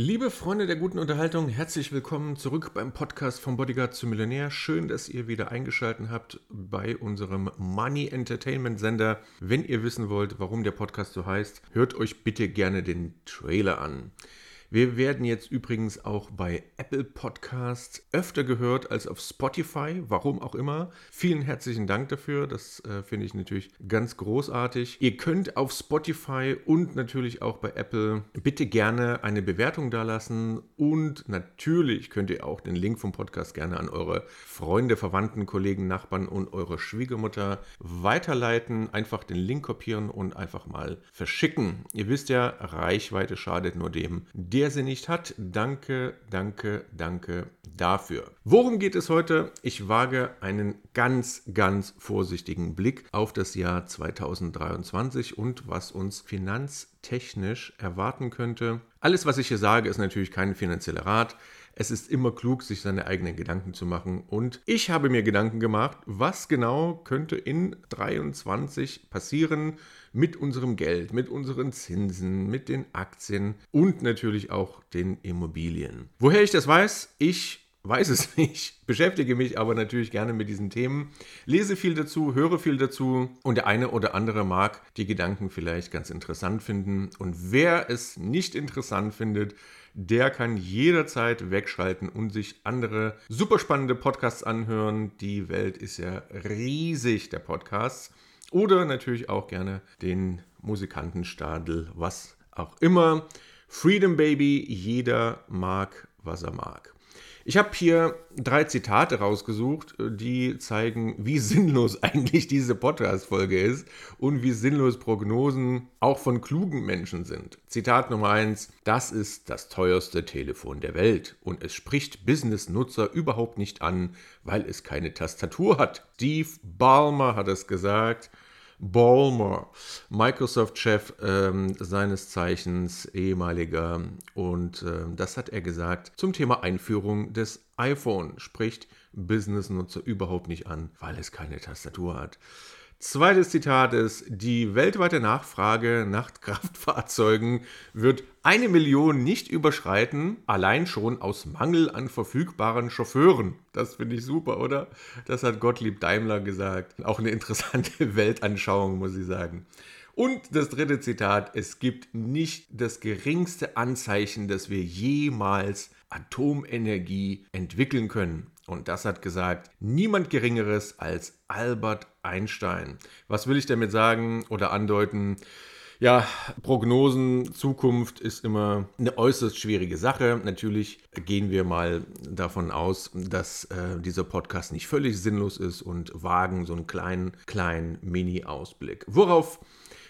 Liebe Freunde der guten Unterhaltung, herzlich willkommen zurück beim Podcast vom Bodyguard zum Millionär. Schön, dass ihr wieder eingeschaltet habt bei unserem Money Entertainment Sender. Wenn ihr wissen wollt, warum der Podcast so heißt, hört euch bitte gerne den Trailer an. Wir werden jetzt übrigens auch bei Apple Podcasts öfter gehört als auf Spotify, warum auch immer. Vielen herzlichen Dank dafür, das äh, finde ich natürlich ganz großartig. Ihr könnt auf Spotify und natürlich auch bei Apple bitte gerne eine Bewertung dalassen und natürlich könnt ihr auch den Link vom Podcast gerne an eure Freunde, Verwandten, Kollegen, Nachbarn und eure Schwiegermutter weiterleiten. Einfach den Link kopieren und einfach mal verschicken. Ihr wisst ja, Reichweite schadet nur dem, der sie nicht hat. Danke, danke, danke dafür. Worum geht es heute? Ich wage einen ganz, ganz vorsichtigen Blick auf das Jahr 2023 und was uns finanztechnisch erwarten könnte. Alles, was ich hier sage, ist natürlich kein finanzieller Rat. Es ist immer klug, sich seine eigenen Gedanken zu machen. Und ich habe mir Gedanken gemacht, was genau könnte in 23 passieren mit unserem Geld, mit unseren Zinsen, mit den Aktien und natürlich auch den Immobilien. Woher ich das weiß? Ich weiß es nicht, beschäftige mich aber natürlich gerne mit diesen Themen, lese viel dazu, höre viel dazu und der eine oder andere mag die Gedanken vielleicht ganz interessant finden. Und wer es nicht interessant findet, der kann jederzeit wegschalten und sich andere super spannende Podcasts anhören. Die Welt ist ja riesig, der Podcast. Oder natürlich auch gerne den Musikantenstadel, was auch immer. Freedom Baby, jeder mag, was er mag. Ich habe hier drei Zitate rausgesucht, die zeigen, wie sinnlos eigentlich diese Podcast-Folge ist und wie sinnlos Prognosen auch von klugen Menschen sind. Zitat Nummer eins: Das ist das teuerste Telefon der Welt und es spricht Business-Nutzer überhaupt nicht an, weil es keine Tastatur hat. Steve Ballmer hat es gesagt. Ballmer, Microsoft-Chef ähm, seines Zeichens, ehemaliger. Und äh, das hat er gesagt zum Thema Einführung des iPhone. Spricht Business-Nutzer überhaupt nicht an, weil es keine Tastatur hat. Zweites Zitat ist, die weltweite Nachfrage nach Kraftfahrzeugen wird eine Million nicht überschreiten, allein schon aus Mangel an verfügbaren Chauffeuren. Das finde ich super, oder? Das hat Gottlieb Daimler gesagt. Auch eine interessante Weltanschauung, muss ich sagen. Und das dritte Zitat, es gibt nicht das geringste Anzeichen, dass wir jemals Atomenergie entwickeln können. Und das hat gesagt niemand Geringeres als Albert Einstein. Was will ich damit sagen oder andeuten? Ja, Prognosen, Zukunft ist immer eine äußerst schwierige Sache. Natürlich gehen wir mal davon aus, dass äh, dieser Podcast nicht völlig sinnlos ist und wagen so einen kleinen, kleinen Mini-Ausblick. Worauf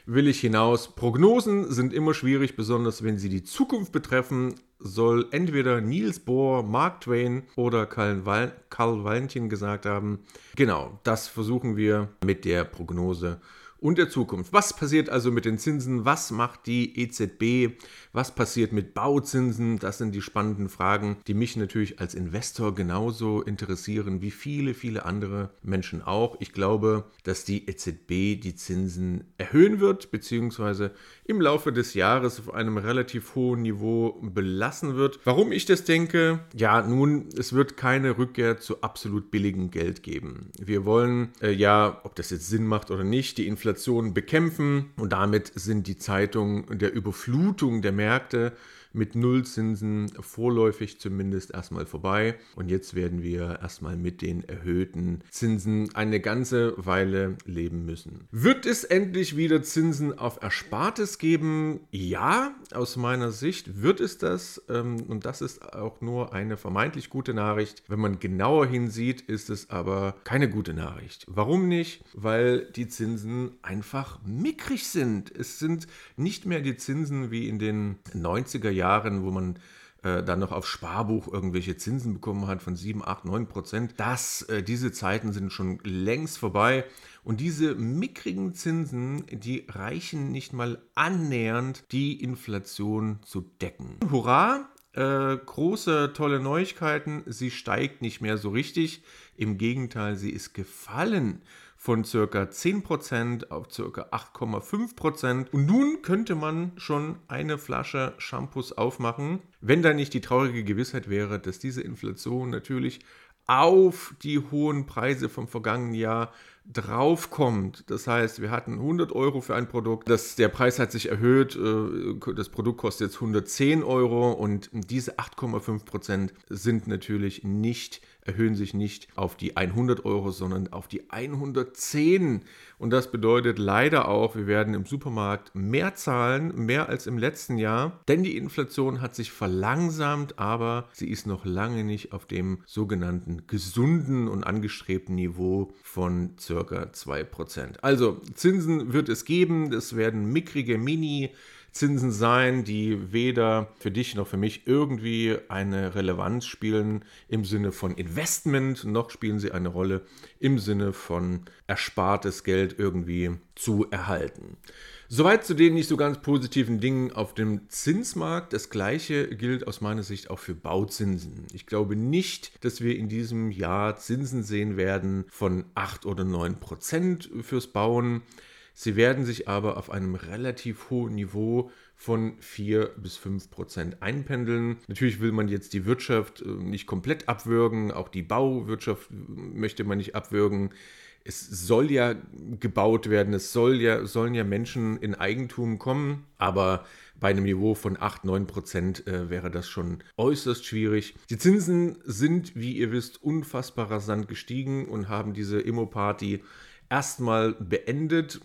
will ich hinaus. Prognosen sind immer schwierig, besonders wenn sie die Zukunft betreffen. Soll entweder Niels Bohr, Mark Twain oder Karl, Val Karl Valentin gesagt haben. Genau, das versuchen wir mit der Prognose und der Zukunft. Was passiert also mit den Zinsen? Was macht die EZB? Was passiert mit Bauzinsen? Das sind die spannenden Fragen, die mich natürlich als Investor genauso interessieren wie viele, viele andere Menschen auch. Ich glaube, dass die EZB die Zinsen erhöhen wird, beziehungsweise im Laufe des Jahres auf einem relativ hohen Niveau belassen wird. Warum ich das denke? Ja, nun, es wird keine Rückkehr zu absolut billigem Geld geben. Wir wollen äh, ja, ob das jetzt Sinn macht oder nicht, die Inflation bekämpfen. Und damit sind die Zeitungen der Überflutung der Märkte mit Nullzinsen vorläufig zumindest erstmal vorbei. Und jetzt werden wir erstmal mit den erhöhten Zinsen eine ganze Weile leben müssen. Wird es endlich wieder Zinsen auf Erspartes geben? Ja, aus meiner Sicht wird es das. Ähm, und das ist auch nur eine vermeintlich gute Nachricht. Wenn man genauer hinsieht, ist es aber keine gute Nachricht. Warum nicht? Weil die Zinsen einfach mickrig sind. Es sind nicht mehr die Zinsen wie in den 90er Jahren, wo man äh, dann noch auf Sparbuch irgendwelche Zinsen bekommen hat von 7, 8, 9 Prozent. Das, äh, diese Zeiten sind schon längst vorbei. Und diese mickrigen Zinsen, die reichen nicht mal annähernd, die Inflation zu decken. Hurra! Äh, große, tolle Neuigkeiten. Sie steigt nicht mehr so richtig. Im Gegenteil, sie ist gefallen von circa 10% auf circa 8,5%. Und nun könnte man schon eine Flasche Shampoos aufmachen, wenn da nicht die traurige Gewissheit wäre, dass diese Inflation natürlich auf die hohen Preise vom vergangenen Jahr draufkommt. Das heißt, wir hatten 100 Euro für ein Produkt, das, der Preis hat sich erhöht, äh, das Produkt kostet jetzt 110 Euro und diese 8,5 Prozent sind natürlich nicht erhöhen sich nicht auf die 100 Euro, sondern auf die 110. Und das bedeutet leider auch, wir werden im Supermarkt mehr zahlen, mehr als im letzten Jahr, denn die Inflation hat sich verlangsamt, aber sie ist noch lange nicht auf dem sogenannten gesunden und angestrebten Niveau von circa 2%. Also Zinsen wird es geben, es werden mickrige Mini- Zinsen sein, die weder für dich noch für mich irgendwie eine Relevanz spielen im Sinne von Investment, noch spielen sie eine Rolle im Sinne von erspartes Geld irgendwie zu erhalten. Soweit zu den nicht so ganz positiven Dingen auf dem Zinsmarkt. Das gleiche gilt aus meiner Sicht auch für Bauzinsen. Ich glaube nicht, dass wir in diesem Jahr Zinsen sehen werden von 8 oder 9 Prozent fürs Bauen. Sie werden sich aber auf einem relativ hohen Niveau von 4 bis 5 Prozent einpendeln. Natürlich will man jetzt die Wirtschaft äh, nicht komplett abwürgen, auch die Bauwirtschaft möchte man nicht abwürgen. Es soll ja gebaut werden, es soll ja, sollen ja Menschen in Eigentum kommen, aber bei einem Niveau von 8, 9 Prozent äh, wäre das schon äußerst schwierig. Die Zinsen sind, wie ihr wisst, unfassbar rasant gestiegen und haben diese Immo-Party erstmal beendet.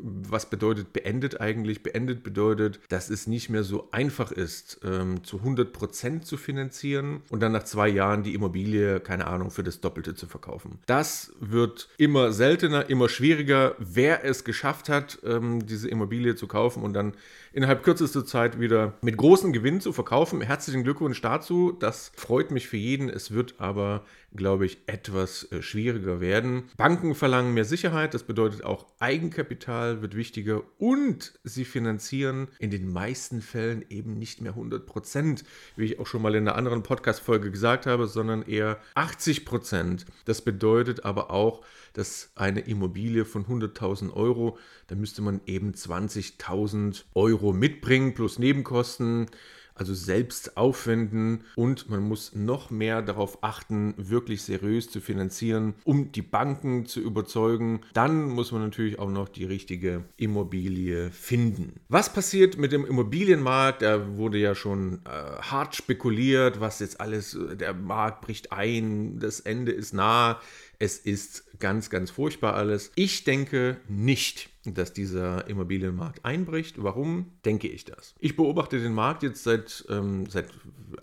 Was bedeutet beendet eigentlich? Beendet bedeutet, dass es nicht mehr so einfach ist, ähm, zu 100 Prozent zu finanzieren und dann nach zwei Jahren die Immobilie, keine Ahnung, für das Doppelte zu verkaufen. Das wird immer seltener, immer schwieriger. Wer es geschafft hat, ähm, diese Immobilie zu kaufen und dann innerhalb kürzester Zeit wieder mit großem Gewinn zu verkaufen, herzlichen Glückwunsch dazu. Das freut mich für jeden. Es wird aber, glaube ich, etwas äh, schwieriger werden. Banken verlangen mehr Sicherheit. Das bedeutet auch Eigenkapital wird wichtiger und sie finanzieren in den meisten Fällen eben nicht mehr 100 Prozent, wie ich auch schon mal in einer anderen Podcast-Folge gesagt habe, sondern eher 80 Prozent. Das bedeutet aber auch, dass eine Immobilie von 100.000 Euro, da müsste man eben 20.000 Euro mitbringen plus Nebenkosten also selbst aufwenden und man muss noch mehr darauf achten, wirklich seriös zu finanzieren, um die Banken zu überzeugen. Dann muss man natürlich auch noch die richtige Immobilie finden. Was passiert mit dem Immobilienmarkt? Da wurde ja schon äh, hart spekuliert, was jetzt alles, der Markt bricht ein, das Ende ist nah. Es ist ganz, ganz furchtbar alles. Ich denke nicht, dass dieser Immobilienmarkt einbricht. Warum denke ich das? Ich beobachte den Markt jetzt seit, ähm, seit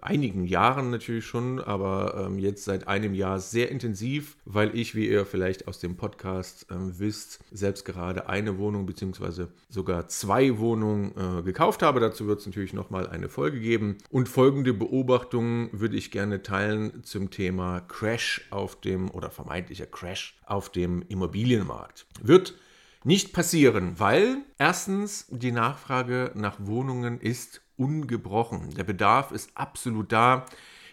einigen Jahren natürlich schon, aber ähm, jetzt seit einem Jahr sehr intensiv, weil ich, wie ihr vielleicht aus dem Podcast ähm, wisst, selbst gerade eine Wohnung bzw. sogar zwei Wohnungen äh, gekauft habe. Dazu wird es natürlich nochmal eine Folge geben. Und folgende Beobachtungen würde ich gerne teilen zum Thema Crash auf dem oder vermeintlicher Crash auf dem Immobilienmarkt. Wird nicht passieren, weil erstens die Nachfrage nach Wohnungen ist ungebrochen. Der Bedarf ist absolut da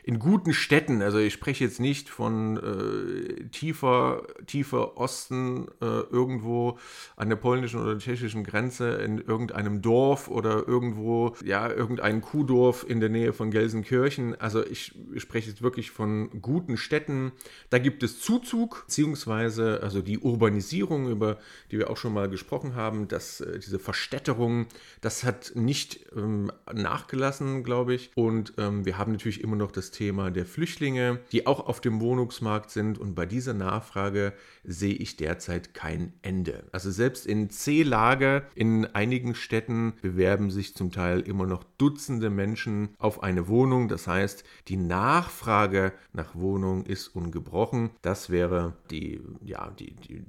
in guten Städten, also ich spreche jetzt nicht von äh, tiefer, tiefer Osten, äh, irgendwo an der polnischen oder tschechischen Grenze, in irgendeinem Dorf oder irgendwo, ja, irgendein Kuhdorf in der Nähe von Gelsenkirchen. Also ich spreche jetzt wirklich von guten Städten. Da gibt es Zuzug, beziehungsweise also die Urbanisierung, über die wir auch schon mal gesprochen haben, dass äh, diese Verstädterung, das hat nicht ähm, nachgelassen, glaube ich. Und ähm, wir haben natürlich immer noch das Thema der Flüchtlinge, die auch auf dem Wohnungsmarkt sind. Und bei dieser Nachfrage sehe ich derzeit kein Ende. Also selbst in C-Lage in einigen Städten bewerben sich zum Teil immer noch Dutzende Menschen auf eine Wohnung. Das heißt, die Nachfrage nach Wohnung ist ungebrochen. Das wäre die, ja, die, die,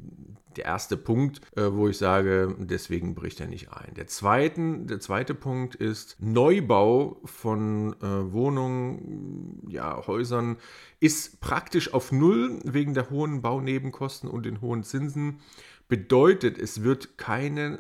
der erste Punkt, äh, wo ich sage, deswegen bricht er nicht ein. Der, zweiten, der zweite Punkt ist Neubau von äh, Wohnungen, ja, Häusern ist praktisch auf Null wegen der hohen Baunebenkosten und den hohen Zinsen. Bedeutet, es wird, keine,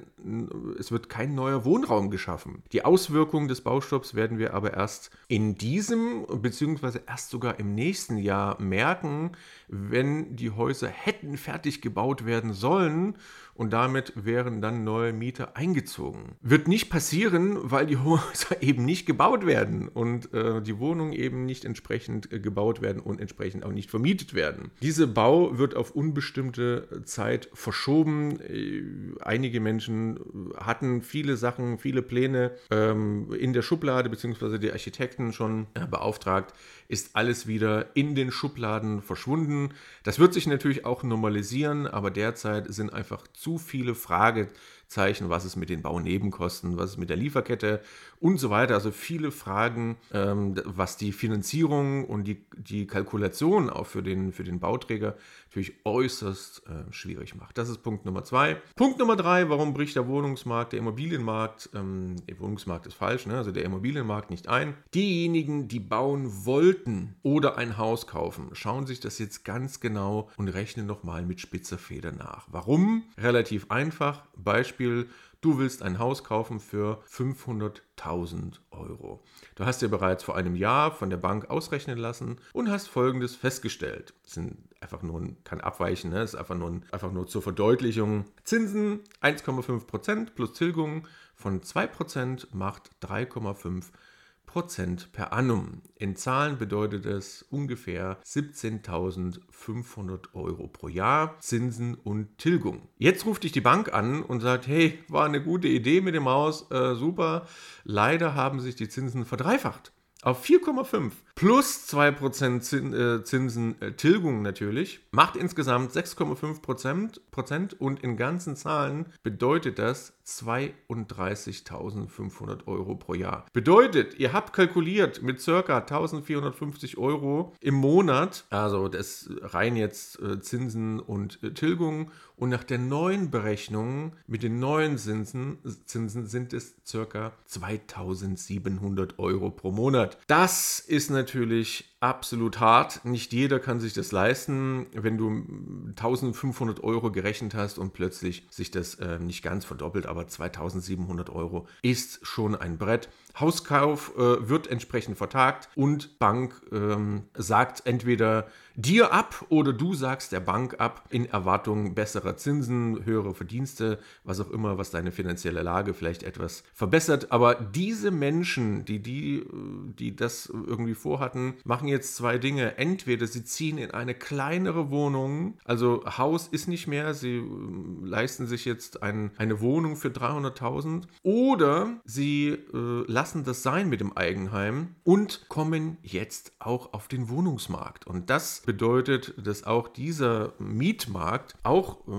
es wird kein neuer Wohnraum geschaffen. Die Auswirkungen des Baustopps werden wir aber erst in diesem, beziehungsweise erst sogar im nächsten Jahr merken, wenn die Häuser hätten fertig gebaut werden sollen und damit wären dann neue Mieter eingezogen. Wird nicht passieren, weil die Häuser eben nicht gebaut werden und äh, die Wohnungen eben nicht entsprechend äh, gebaut werden und entsprechend auch nicht vermietet werden. Dieser Bau wird auf unbestimmte Zeit verschoben. Äh, einige Menschen hatten viele Sachen, viele Pläne ähm, in der Schublade, beziehungsweise die Architekten schon äh, beauftragt, ist alles wieder in den Schubladen verschwunden. Das wird sich natürlich auch normalisieren, aber derzeit sind einfach zu viele Fragezeichen, was ist mit den Baunebenkosten, was ist mit der Lieferkette und so weiter. Also viele Fragen, ähm, was die Finanzierung und die, die Kalkulation auch für den, für den Bauträger natürlich äußerst äh, schwierig macht. Das ist Punkt Nummer zwei. Punkt Nummer drei, warum bricht der Wohnungsmarkt, der Immobilienmarkt, ähm, der Wohnungsmarkt ist falsch, ne? also der Immobilienmarkt nicht ein. Diejenigen, die bauen wollten oder ein Haus kaufen, schauen sich das jetzt ganz genau und rechnen nochmal mit spitzer Feder nach. Warum? Relativ einfach. Beispiel, du willst ein Haus kaufen für 500.000 Euro. Du hast dir bereits vor einem Jahr von der Bank ausrechnen lassen und hast Folgendes festgestellt. Das sind einfach nur, kann abweichen, ne? das ist einfach nur, ein, einfach nur zur Verdeutlichung. Zinsen 1,5% plus Tilgung von 2% macht 3,5%. Prozent per annum. In Zahlen bedeutet es ungefähr 17.500 Euro pro Jahr Zinsen und Tilgung. Jetzt ruft dich die Bank an und sagt, hey, war eine gute Idee mit dem Haus, äh, super. Leider haben sich die Zinsen verdreifacht auf 4,5 plus 2% Zinsen äh, Tilgung natürlich, macht insgesamt 6,5 Prozent und in ganzen Zahlen bedeutet das 32.500 Euro pro Jahr. Bedeutet, ihr habt kalkuliert mit circa 1.450 Euro im Monat, also das rein jetzt äh, Zinsen und äh, Tilgung und nach der neuen Berechnung mit den neuen Zinsen, Zinsen sind es circa 2.700 Euro pro Monat. Das ist natürlich absolut hart. Nicht jeder kann sich das leisten, wenn du 1500 Euro gerechnet hast und plötzlich sich das äh, nicht ganz verdoppelt, aber 2700 Euro ist schon ein Brett. Hauskauf äh, wird entsprechend vertagt und Bank ähm, sagt entweder dir ab oder du sagst der Bank ab in Erwartung besserer Zinsen, höhere Verdienste, was auch immer, was deine finanzielle Lage vielleicht etwas verbessert. Aber diese Menschen, die, die, die das irgendwie vorhatten, machen jetzt zwei Dinge. Entweder sie ziehen in eine kleinere Wohnung, also Haus ist nicht mehr, sie äh, leisten sich jetzt ein, eine Wohnung für 300.000 oder sie äh, lassen das sein mit dem Eigenheim und kommen jetzt auch auf den Wohnungsmarkt. Und das bedeutet, dass auch dieser Mietmarkt auch äh,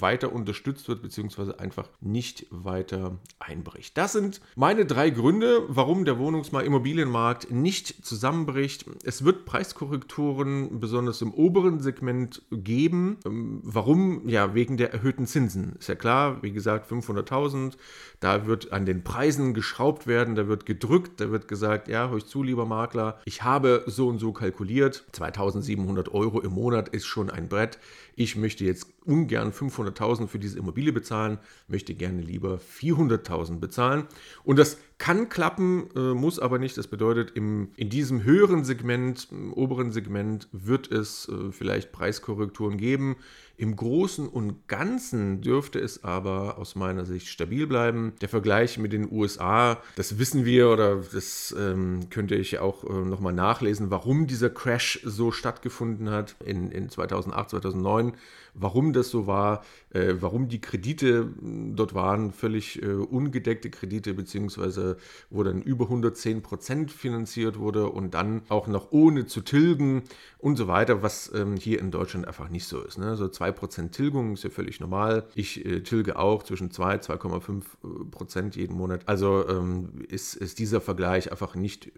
weiter unterstützt wird, beziehungsweise einfach nicht weiter einbricht. Das sind meine drei Gründe, warum der Wohnungsmarkt, Immobilienmarkt nicht zusammenbricht. Es wird Preiskorrekturen besonders im oberen Segment geben. Ähm, warum? Ja, wegen der erhöhten Zinsen. Ist ja klar, wie gesagt, 500.000. Da wird an den Preisen geschraubt werden, da wird gedrückt, da wird gesagt, ja, hör ich zu, lieber Makler, ich habe so und so kalkuliert. 2700 Euro im Monat ist schon ein Brett. Ich möchte jetzt ungern 500.000 für diese Immobilie bezahlen, möchte gerne lieber 400.000 bezahlen. Und das kann klappen, äh, muss aber nicht. Das bedeutet, im, in diesem höheren Segment, im oberen Segment, wird es äh, vielleicht Preiskorrekturen geben. Im Großen und Ganzen dürfte es aber aus meiner Sicht stabil bleiben. Der Vergleich mit den USA, das wissen wir oder das ähm, könnte ich auch äh, nochmal nachlesen, warum dieser Crash so stattgefunden hat in, in 2008, 2009 warum das so war, äh, warum die Kredite hm, dort waren, völlig äh, ungedeckte Kredite, beziehungsweise wo dann über 110 Prozent finanziert wurde und dann auch noch ohne zu tilgen und so weiter, was ähm, hier in Deutschland einfach nicht so ist. Ne? So 2 Prozent Tilgung ist ja völlig normal. Ich äh, tilge auch zwischen 2 und 2,5 äh, Prozent jeden Monat. Also ähm, ist, ist dieser Vergleich einfach nicht, äh,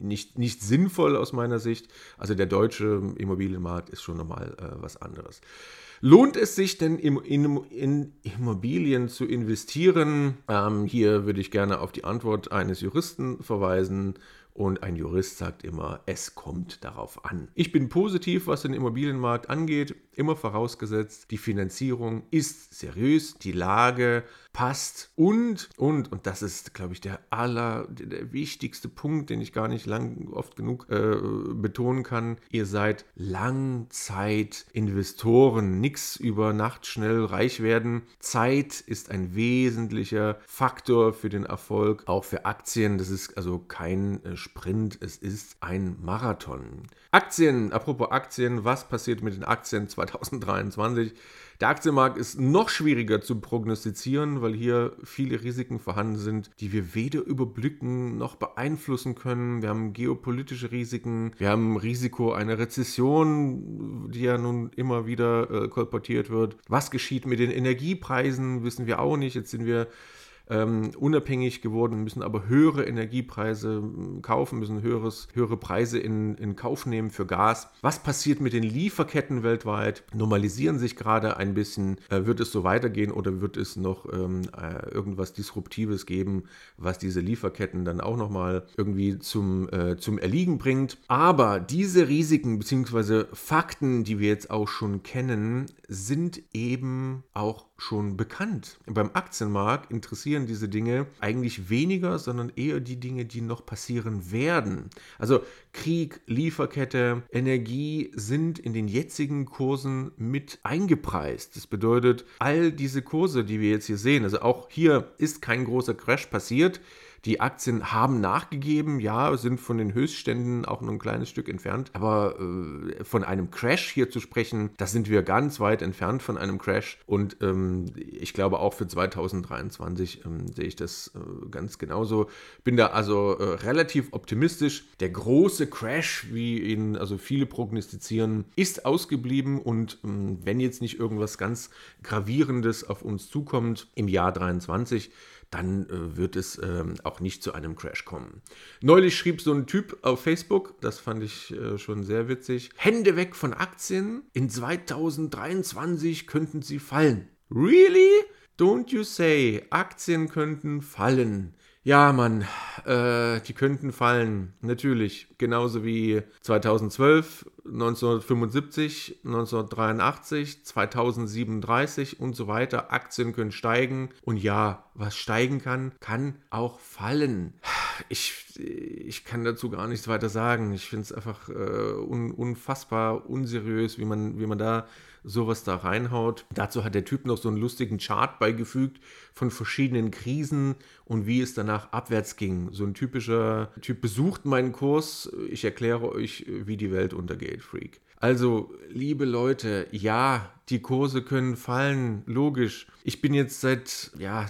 nicht, nicht sinnvoll aus meiner Sicht. Also der deutsche Immobilienmarkt ist schon nochmal äh, was anderes. Lohnt es sich denn in, in, in Immobilien zu investieren? Ähm, hier würde ich gerne auf die Antwort eines Juristen verweisen und ein Jurist sagt immer, es kommt darauf an. Ich bin positiv, was den Immobilienmarkt angeht, immer vorausgesetzt, die Finanzierung ist seriös, die Lage passt und, und, und das ist, glaube ich, der aller, der wichtigste Punkt, den ich gar nicht lang, oft genug äh, betonen kann. Ihr seid Langzeitinvestoren, nichts über Nacht schnell reich werden. Zeit ist ein wesentlicher Faktor für den Erfolg, auch für Aktien. Das ist also kein äh, Sprint, es ist ein Marathon. Aktien, apropos Aktien, was passiert mit den Aktien 2023? Der Aktienmarkt ist noch schwieriger zu prognostizieren, weil hier viele Risiken vorhanden sind, die wir weder überblicken noch beeinflussen können. Wir haben geopolitische Risiken, wir haben Risiko einer Rezession, die ja nun immer wieder äh, kolportiert wird. Was geschieht mit den Energiepreisen, wissen wir auch nicht. Jetzt sind wir ähm, unabhängig geworden, müssen aber höhere Energiepreise hm, kaufen, müssen höheres, höhere Preise in, in Kauf nehmen für Gas. Was passiert mit den Lieferketten weltweit? Normalisieren sich gerade ein bisschen. Äh, wird es so weitergehen oder wird es noch ähm, äh, irgendwas Disruptives geben, was diese Lieferketten dann auch nochmal irgendwie zum, äh, zum Erliegen bringt? Aber diese Risiken bzw. Fakten, die wir jetzt auch schon kennen, sind eben auch schon bekannt. Beim Aktienmarkt interessieren diese Dinge eigentlich weniger, sondern eher die Dinge, die noch passieren werden. Also Krieg, Lieferkette, Energie sind in den jetzigen Kursen mit eingepreist. Das bedeutet, all diese Kurse, die wir jetzt hier sehen, also auch hier ist kein großer Crash passiert. Die Aktien haben nachgegeben, ja, sind von den Höchstständen auch nur ein kleines Stück entfernt. Aber äh, von einem Crash hier zu sprechen, da sind wir ganz weit entfernt von einem Crash. Und ähm, ich glaube auch für 2023 ähm, sehe ich das äh, ganz genauso. Bin da also äh, relativ optimistisch. Der große Crash, wie ihn also viele prognostizieren, ist ausgeblieben. Und ähm, wenn jetzt nicht irgendwas ganz Gravierendes auf uns zukommt im Jahr 2023, dann äh, wird es ähm, auch nicht zu einem Crash kommen. Neulich schrieb so ein Typ auf Facebook, das fand ich äh, schon sehr witzig, Hände weg von Aktien, in 2023 könnten sie fallen. Really? Don't you say, Aktien könnten fallen. Ja, Mann, äh, die könnten fallen, natürlich. Genauso wie 2012, 1975, 1983, 2037 und so weiter. Aktien können steigen. Und ja, was steigen kann, kann auch fallen. Ich, ich kann dazu gar nichts weiter sagen. Ich finde es einfach äh, un, unfassbar unseriös, wie man, wie man da sowas da reinhaut. Dazu hat der Typ noch so einen lustigen Chart beigefügt von verschiedenen Krisen und wie es danach abwärts ging. So ein typischer Typ besucht meinen Kurs. Ich erkläre euch, wie die Welt untergeht, Freak. Also, liebe Leute, ja, die Kurse können fallen, logisch. Ich bin jetzt seit ja,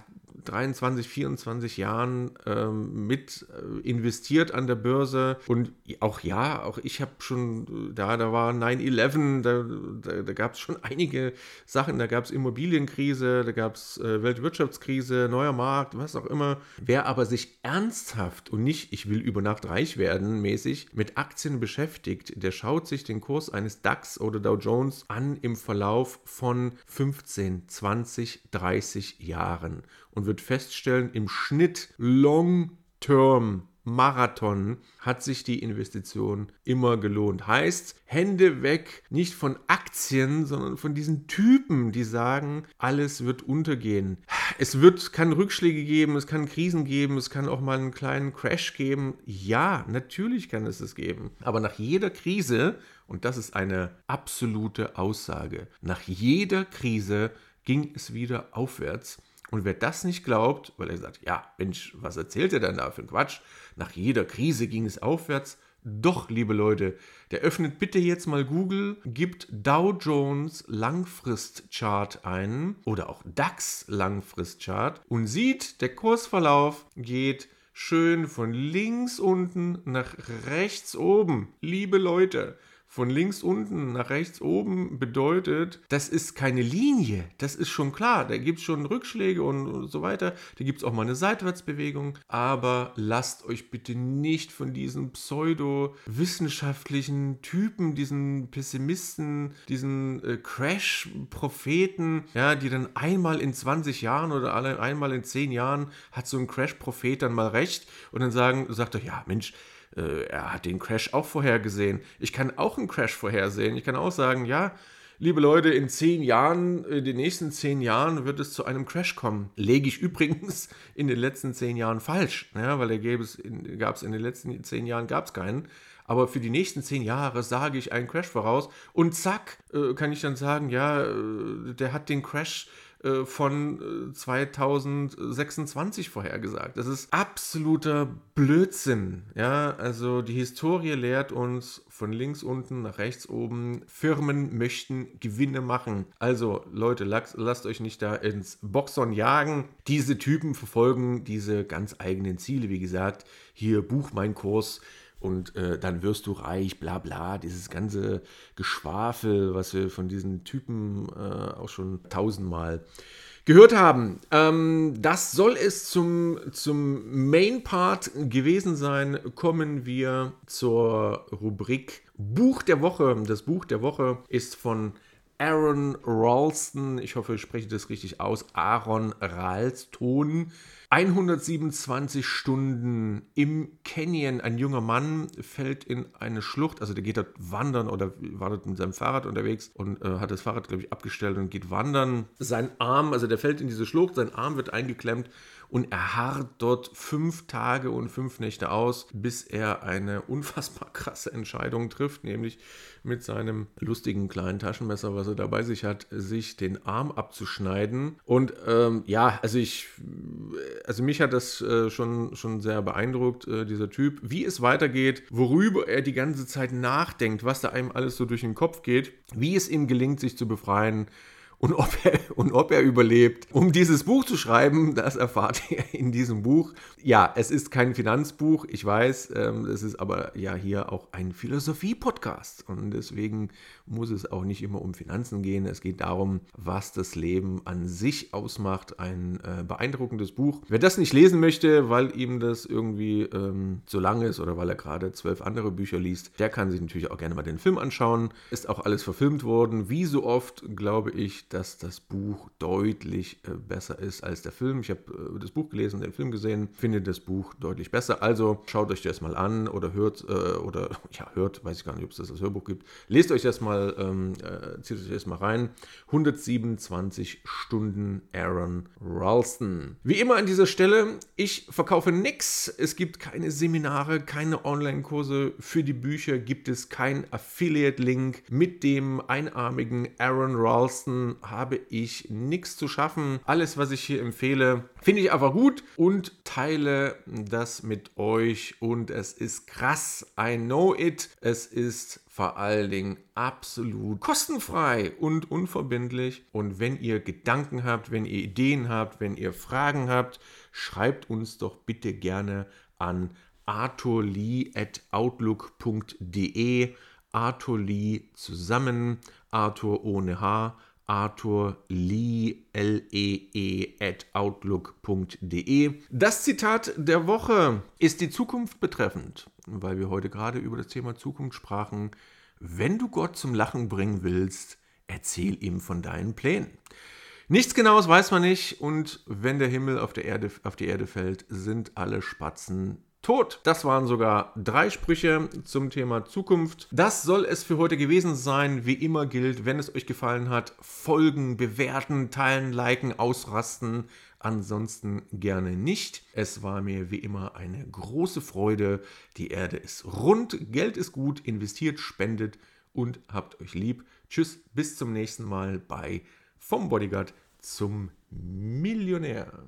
23, 24 Jahren ähm, mit äh, investiert an der Börse. Und auch ja, auch ich habe schon, da, da war 9-11, da, da, da gab es schon einige Sachen, da gab es Immobilienkrise, da gab es äh, Weltwirtschaftskrise, neuer Markt, was auch immer. Wer aber sich ernsthaft und nicht, ich will über Nacht reich werden, mäßig mit Aktien beschäftigt, der schaut sich den Kurs eines DAX oder Dow Jones an im Verlauf von 15, 20, 30 Jahren und wird feststellen, im Schnitt Long-Term Marathon hat sich die Investition immer gelohnt. Heißt, Hände weg, nicht von Aktien, sondern von diesen Typen, die sagen, alles wird untergehen. Es wird, kann Rückschläge geben, es kann Krisen geben, es kann auch mal einen kleinen Crash geben. Ja, natürlich kann es es geben. Aber nach jeder Krise, und das ist eine absolute Aussage, nach jeder Krise ging es wieder aufwärts. Und wer das nicht glaubt, weil er sagt, ja, Mensch, was erzählt er denn da für ein Quatsch? Nach jeder Krise ging es aufwärts. Doch, liebe Leute, der öffnet bitte jetzt mal Google, gibt Dow Jones Langfristchart ein oder auch DAX Langfristchart und sieht, der Kursverlauf geht schön von links unten nach rechts oben. Liebe Leute, von links unten nach rechts oben bedeutet, das ist keine Linie. Das ist schon klar. Da gibt es schon Rückschläge und so weiter. Da gibt es auch mal eine Seitwärtsbewegung. Aber lasst euch bitte nicht von diesen pseudo-wissenschaftlichen Typen, diesen Pessimisten, diesen äh, Crash-Propheten, ja, die dann einmal in 20 Jahren oder alle, einmal in 10 Jahren hat so ein Crash-Prophet dann mal recht und dann sagen, sagt er, ja, Mensch, äh, er hat den Crash auch vorhergesehen. Ich kann auch einen Crash vorhersehen. Ich kann auch sagen, ja, liebe Leute, in zehn Jahren, in den nächsten zehn Jahren wird es zu einem Crash kommen. Lege ich übrigens in den letzten zehn Jahren falsch, ja, weil da gab es in, gab's in den letzten zehn Jahren gab es keinen. Aber für die nächsten zehn Jahre sage ich einen Crash voraus und zack, äh, kann ich dann sagen, ja, äh, der hat den Crash äh, von 2026 vorhergesagt. Das ist absoluter Blödsinn. Ja, also die Historie lehrt uns von links unten nach rechts oben, Firmen möchten Gewinne machen. Also Leute, lasst euch nicht da ins Boxon jagen. Diese Typen verfolgen diese ganz eigenen Ziele. Wie gesagt, hier buch mein Kurs und äh, dann wirst du reich, bla bla, dieses ganze Geschwafel, was wir von diesen Typen äh, auch schon tausendmal gehört haben. Ähm, das soll es zum, zum Main Part gewesen sein. Kommen wir zur Rubrik Buch der Woche. Das Buch der Woche ist von Aaron Ralston, ich hoffe, ich spreche das richtig aus, Aaron Ralston. 127 Stunden im Canyon. Ein junger Mann fällt in eine Schlucht, also der geht dort wandern oder war dort mit seinem Fahrrad unterwegs und äh, hat das Fahrrad, glaube ich, abgestellt und geht wandern. Sein Arm, also der fällt in diese Schlucht, sein Arm wird eingeklemmt und er harrt dort fünf Tage und fünf Nächte aus, bis er eine unfassbar krasse Entscheidung trifft, nämlich mit seinem lustigen kleinen Taschenmesser, was er dabei sich hat, sich den Arm abzuschneiden. Und ähm, ja, also ich, also mich hat das äh, schon, schon sehr beeindruckt, äh, dieser Typ, wie es weitergeht, worüber er die ganze Zeit nachdenkt, was da einem alles so durch den Kopf geht, wie es ihm gelingt, sich zu befreien und ob, er, und ob er überlebt. Um dieses Buch zu schreiben, das erfahrt ihr in diesem Buch. Ja, es ist kein Finanzbuch, ich weiß, ähm, es ist aber ja hier auch ein Philosophie-Podcast und deswegen muss es auch nicht immer um Finanzen gehen. Es geht darum, was das Leben an sich ausmacht. Ein äh, beeindruckendes Buch. Wer das nicht lesen möchte, weil ihm das irgendwie ähm, zu lang ist oder weil er gerade zwölf andere Bücher liest, der kann sich natürlich auch gerne mal den Film anschauen. Ist auch alles verfilmt worden. Wie so oft glaube ich, dass das Buch deutlich äh, besser ist als der Film. Ich habe äh, das Buch gelesen, den Film gesehen, finde das Buch deutlich besser. Also schaut euch das mal an oder hört, äh, oder ja, hört, weiß ich gar nicht, ob es das als Hörbuch gibt. Lest euch das mal, ähm, äh, zieht euch das mal rein. 127 Stunden Aaron Ralston. Wie immer an dieser Stelle, ich verkaufe nichts. Es gibt keine Seminare, keine Online-Kurse. Für die Bücher gibt es kein Affiliate-Link. Mit dem einarmigen Aaron Ralston habe ich nichts zu schaffen. Alles, was ich hier empfehle, finde ich einfach gut und teile das mit euch. Und es ist krass. I know it. Es ist vor allen Dingen absolut kostenfrei und unverbindlich. Und wenn ihr Gedanken habt, wenn ihr Ideen habt, wenn ihr Fragen habt, schreibt uns doch bitte gerne an arthurlee.outlook.de. Arthur Lee zusammen, Arthur ohne H Arthur Lee, L-E-E, at outlook.de. Das Zitat der Woche ist die Zukunft betreffend, weil wir heute gerade über das Thema Zukunft sprachen. Wenn du Gott zum Lachen bringen willst, erzähl ihm von deinen Plänen. Nichts Genaues weiß man nicht und wenn der Himmel auf, der Erde, auf die Erde fällt, sind alle Spatzen tot. Das waren sogar drei Sprüche zum Thema Zukunft. Das soll es für heute gewesen sein. Wie immer gilt, wenn es euch gefallen hat, folgen, bewerten, teilen, liken, ausrasten. Ansonsten gerne nicht. Es war mir wie immer eine große Freude. Die Erde ist rund, Geld ist gut, investiert, spendet und habt euch lieb. Tschüss, bis zum nächsten Mal bei Vom Bodyguard zum Millionär.